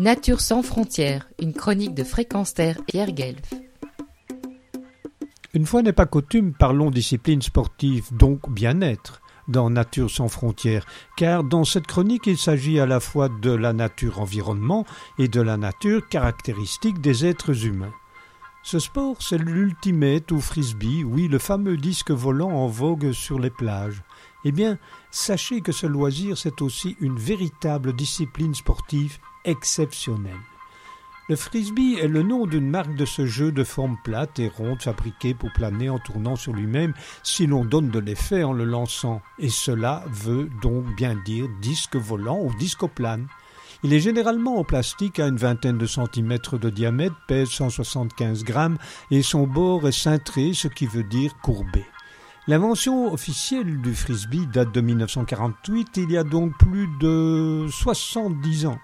Nature sans frontières, une chronique de Fréquence Terre Pierre Guelf. Une fois n'est pas coutume, parlons discipline sportive, donc bien-être, dans Nature sans frontières, car dans cette chronique il s'agit à la fois de la nature environnement et de la nature caractéristique des êtres humains. Ce sport, c'est l'ultimate ou frisbee, oui, le fameux disque volant en vogue sur les plages. Eh bien, sachez que ce loisir, c'est aussi une véritable discipline sportive exceptionnelle. Le frisbee est le nom d'une marque de ce jeu de forme plate et ronde fabriqué pour planer en tournant sur lui-même si l'on donne de l'effet en le lançant. Et cela veut donc bien dire disque volant ou discoplane. Il est généralement en plastique à une vingtaine de centimètres de diamètre, pèse 175 grammes et son bord est cintré, ce qui veut dire courbé. L'invention officielle du frisbee date de 1948, il y a donc plus de 70 ans.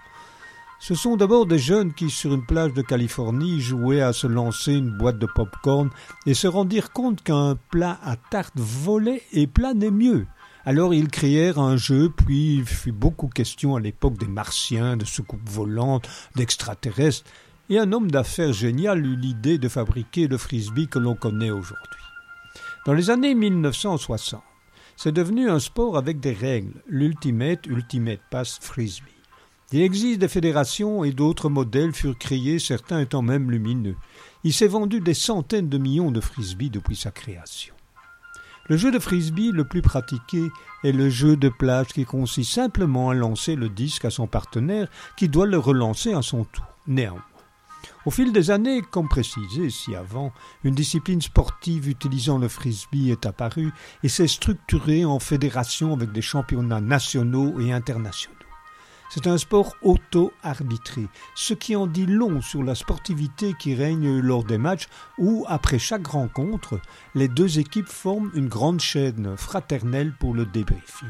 Ce sont d'abord des jeunes qui, sur une plage de Californie, jouaient à se lancer une boîte de pop-corn et se rendirent compte qu'un plat à tarte volait et planait mieux. Alors ils créèrent un jeu, puis il fut beaucoup question à l'époque des martiens, de soucoupes volantes, d'extraterrestres, et un homme d'affaires génial eut l'idée de fabriquer le frisbee que l'on connaît aujourd'hui. Dans les années 1960, c'est devenu un sport avec des règles, l'Ultimate Ultimate Pass Frisbee. Il existe des fédérations et d'autres modèles furent créés, certains étant même lumineux. Il s'est vendu des centaines de millions de frisbees depuis sa création. Le jeu de frisbee le plus pratiqué est le jeu de plage qui consiste simplement à lancer le disque à son partenaire qui doit le relancer à son tour. Néanmoins, au fil des années, comme précisé ci avant, une discipline sportive utilisant le frisbee est apparue et s'est structurée en fédération avec des championnats nationaux et internationaux. C'est un sport auto-arbitré, ce qui en dit long sur la sportivité qui règne lors des matchs où, après chaque rencontre, les deux équipes forment une grande chaîne fraternelle pour le débriefing.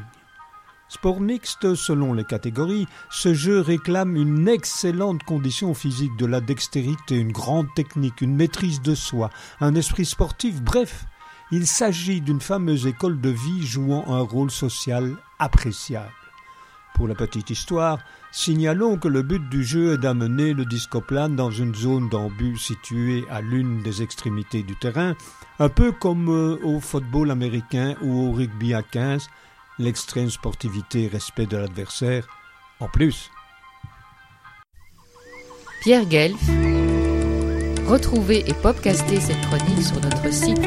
Sport mixte selon les catégories, ce jeu réclame une excellente condition physique, de la dextérité, une grande technique, une maîtrise de soi, un esprit sportif, bref, il s'agit d'une fameuse école de vie jouant un rôle social appréciable. Pour la petite histoire, signalons que le but du jeu est d'amener le discoplane dans une zone d'embut située à l'une des extrémités du terrain, un peu comme euh, au football américain ou au rugby à 15, l'extrême sportivité et respect de l'adversaire en plus. Pierre Guelf, retrouvez et podcastez cette chronique sur notre site